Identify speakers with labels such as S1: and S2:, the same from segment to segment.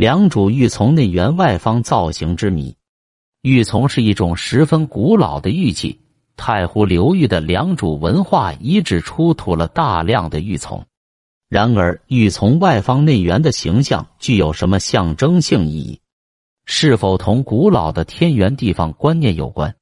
S1: 良渚玉琮内圆外方造型之谜。玉琮是一种十分古老的玉器，太湖流域的良渚文化遗址出土了大量的玉琮。然而，玉琮外方内圆的形象具有什么象征性意义？是否同古老的天圆地方观念有关？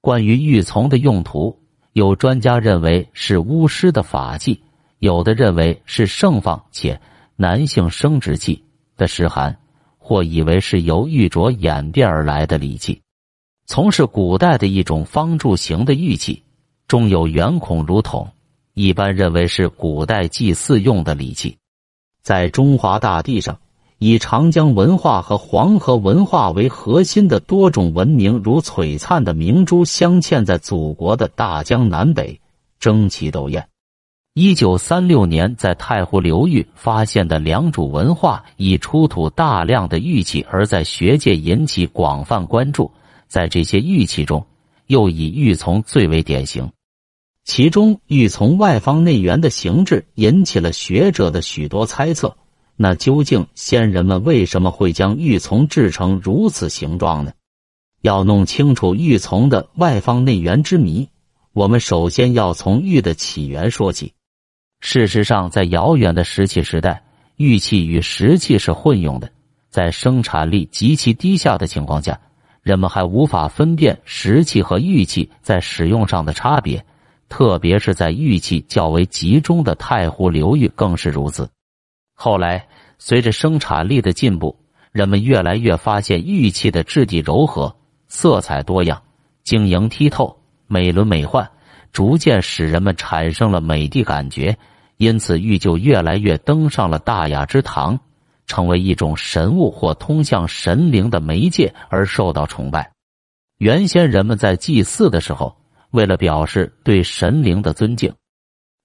S1: 关于玉琮的用途，有专家认为是巫师的法器，有的认为是盛放且男性生殖器。的诗函，或以为是由玉镯演变而来的礼器。从是古代的一种方柱形的玉器，中有圆孔如筒，一般认为是古代祭祀用的礼器。在中华大地上，以长江文化和黄河文化为核心的多种文明，如璀璨的明珠镶嵌在祖国的大江南北，争奇斗艳。一九三六年，在太湖流域发现的良渚文化已出土大量的玉器，而在学界引起广泛关注。在这些玉器中，又以玉琮最为典型。其中，玉琮外方内圆的形制引起了学者的许多猜测。那究竟先人们为什么会将玉琮制成如此形状呢？要弄清楚玉琮的外方内圆之谜，我们首先要从玉的起源说起。事实上，在遥远的石器时代，玉器与石器是混用的。在生产力极其低下的情况下，人们还无法分辨石器和玉器在使用上的差别，特别是在玉器较为集中的太湖流域更是如此。后来，随着生产力的进步，人们越来越发现玉器的质地柔和、色彩多样、晶莹剔透、美轮美奂，逐渐使人们产生了美的感觉。因此，玉就越来越登上了大雅之堂，成为一种神物或通向神灵的媒介而受到崇拜。原先人们在祭祀的时候，为了表示对神灵的尊敬，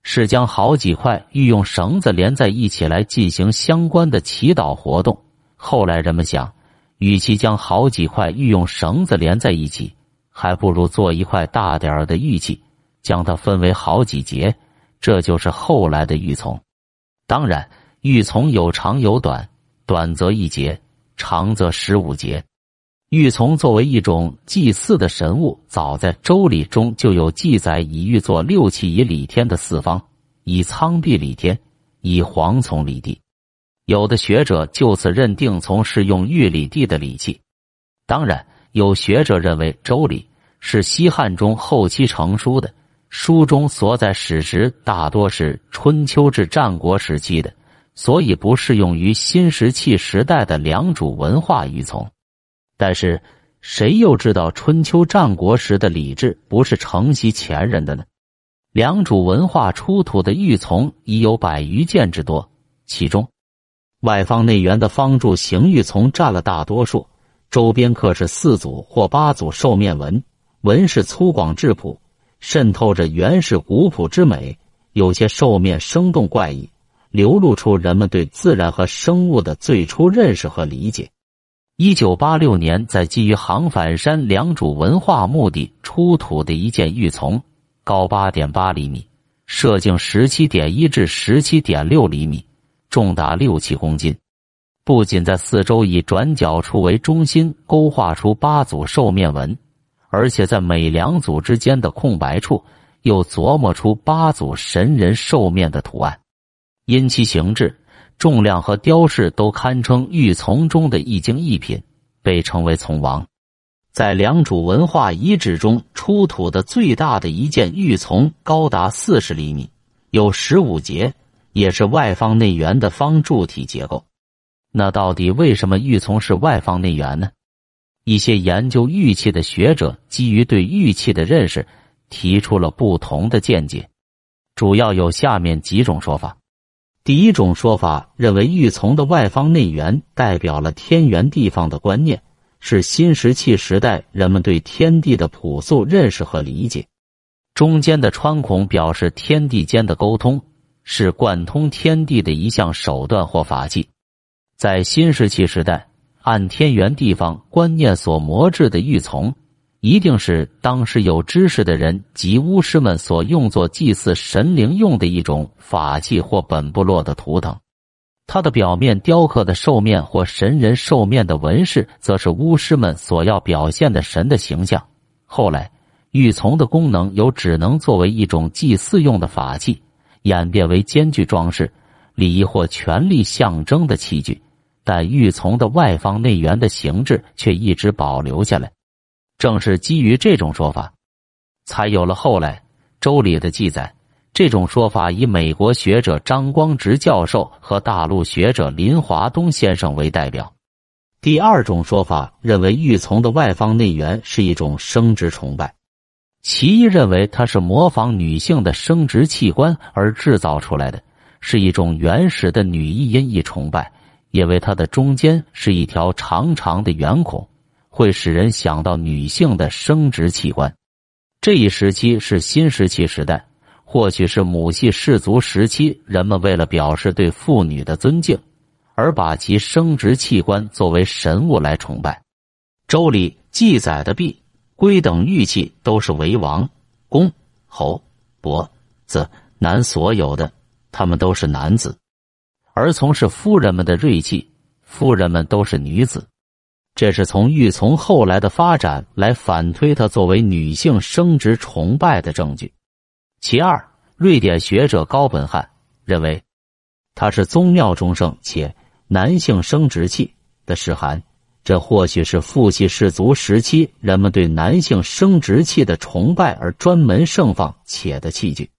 S1: 是将好几块玉用绳子连在一起来进行相关的祈祷活动。后来人们想，与其将好几块玉用绳子连在一起，还不如做一块大点儿的玉器，将它分为好几节。这就是后来的玉琮，当然，玉琮有长有短，短则一节，长则十五节。玉琮作为一种祭祀的神物，早在《周礼》中就有记载：以玉作六器，以礼天的四方，以苍璧礼天，以黄琮礼地。有的学者就此认定琮是用玉礼地的礼器。当然，有学者认为《周礼》是西汉中后期成书的。书中所载史实大多是春秋至战国时期的，所以不适用于新石器时代的良渚文化玉琮。但是，谁又知道春秋战国时的礼制不是承袭前人的呢？良渚文化出土的玉琮已有百余件之多，其中外方内圆的方柱形玉琮占了大多数，周边刻是四组或八组兽面纹，纹饰粗犷质朴。渗透着原始古朴之美，有些兽面生动怪异，流露出人们对自然和生物的最初认识和理解。一九八六年，在基于杭反山良渚文化墓地出土的一件玉琮，高八点八厘米，射径十七点一至十七点六厘米，重达六七公斤。不仅在四周以转角处为中心勾画出八组兽面纹。而且在每两组之间的空白处，又琢磨出八组神人兽面的图案，因其形制、重量和雕饰都堪称玉琮中的一精一品，被称为“琮王”。在良渚文化遗址中出土的最大的一件玉琮，高达四十厘米，有十五节，也是外方内圆的方柱体结构。那到底为什么玉琮是外方内圆呢？一些研究玉器的学者基于对玉器的认识，提出了不同的见解，主要有下面几种说法。第一种说法认为，玉琮的外方内圆代表了天圆地方的观念，是新石器时代人们对天地的朴素认识和理解；中间的穿孔表示天地间的沟通，是贯通天地的一项手段或法器。在新石器时代。按天圆地方观念所磨制的玉琮，一定是当时有知识的人及巫师们所用作祭祀神灵用的一种法器或本部落的图腾。它的表面雕刻的兽面或神人兽面的纹饰，则是巫师们所要表现的神的形象。后来，玉琮的功能由只能作为一种祭祀用的法器，演变为兼具装饰、礼仪或权力象征的器具。但玉琮的外方内圆的形制却一直保留下来。正是基于这种说法，才有了后来《周礼》的记载。这种说法以美国学者张光直教授和大陆学者林华东先生为代表。第二种说法认为玉琮的外方内圆是一种生殖崇拜，其一认为它是模仿女性的生殖器官而制造出来的，是一种原始的女一阴一崇拜，因为它的中间是一条长长的圆孔，会使人想到女性的生殖器官。这一时期是新石器时代。或许是母系氏族时期，人们为了表示对妇女的尊敬，而把其生殖器官作为神物来崇拜。《周礼》记载的璧、圭等玉器都是为王、公、侯、伯、子、男所有的，他们都是男子；而从事夫人们的锐器，夫人们都是女子。这是从玉琮后来的发展来反推它作为女性生殖崇拜的证据。其二，瑞典学者高本汉认为，它是宗庙中圣且男性生殖器的示涵。这或许是父系氏族时期人们对男性生殖器的崇拜而专门盛放且的器具。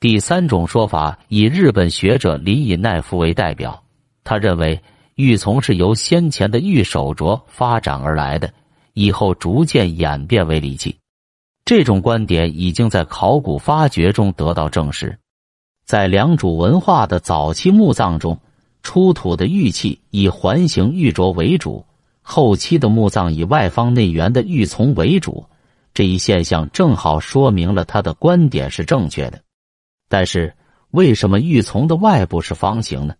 S1: 第三种说法以日本学者林以奈夫为代表，他认为玉琮是由先前的玉手镯发展而来的，以后逐渐演变为礼器。这种观点已经在考古发掘中得到证实，在良渚文化的早期墓葬中出土的玉器以环形玉镯为主，后期的墓葬以外方内圆的玉琮为主。这一现象正好说明了他的观点是正确的。但是，为什么玉琮的外部是方形呢？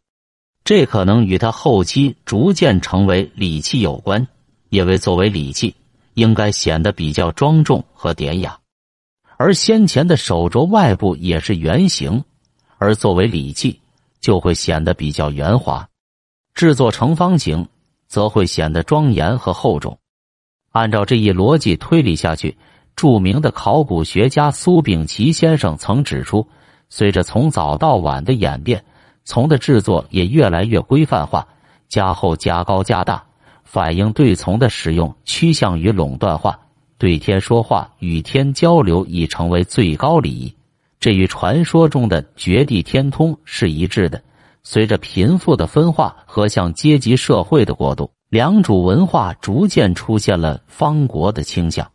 S1: 这可能与他后期逐渐成为礼器有关，因为作为礼器。应该显得比较庄重和典雅，而先前的手镯外部也是圆形，而作为礼器就会显得比较圆滑。制作成方形则会显得庄严和厚重。按照这一逻辑推理下去，著名的考古学家苏秉琦先生曾指出，随着从早到晚的演变，从的制作也越来越规范化，加厚、加高、加大。反映对从的使用趋向于垄断化，对天说话、与天交流已成为最高礼仪。这与传说中的绝地天通是一致的。随着贫富的分化和向阶级社会的过渡，良渚文化逐渐出现了方国的倾向，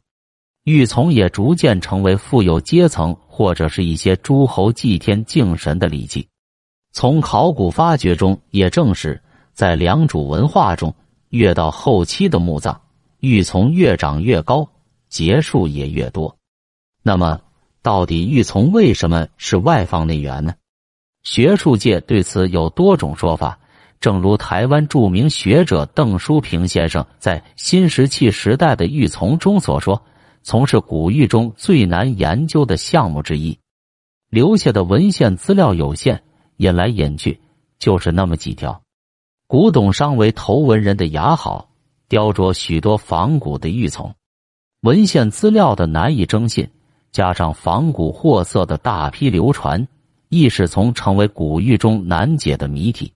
S1: 玉琮也逐渐成为富有阶层或者是一些诸侯祭天敬神的礼器。从考古发掘中也证实，在良渚文化中。越到后期的墓葬，玉琮越长越高，结数也越多。那么，到底玉琮为什么是外方内圆呢？学术界对此有多种说法。正如台湾著名学者邓书平先生在《新石器时代的玉琮》中所说：“从事古玉中最难研究的项目之一，留下的文献资料有限，引来引去就是那么几条。”古董商为头文人的雅好，雕琢许多仿古的玉琮，文献资料的难以征信，加上仿古货色的大批流传，亦是从成为古玉中难解的谜题。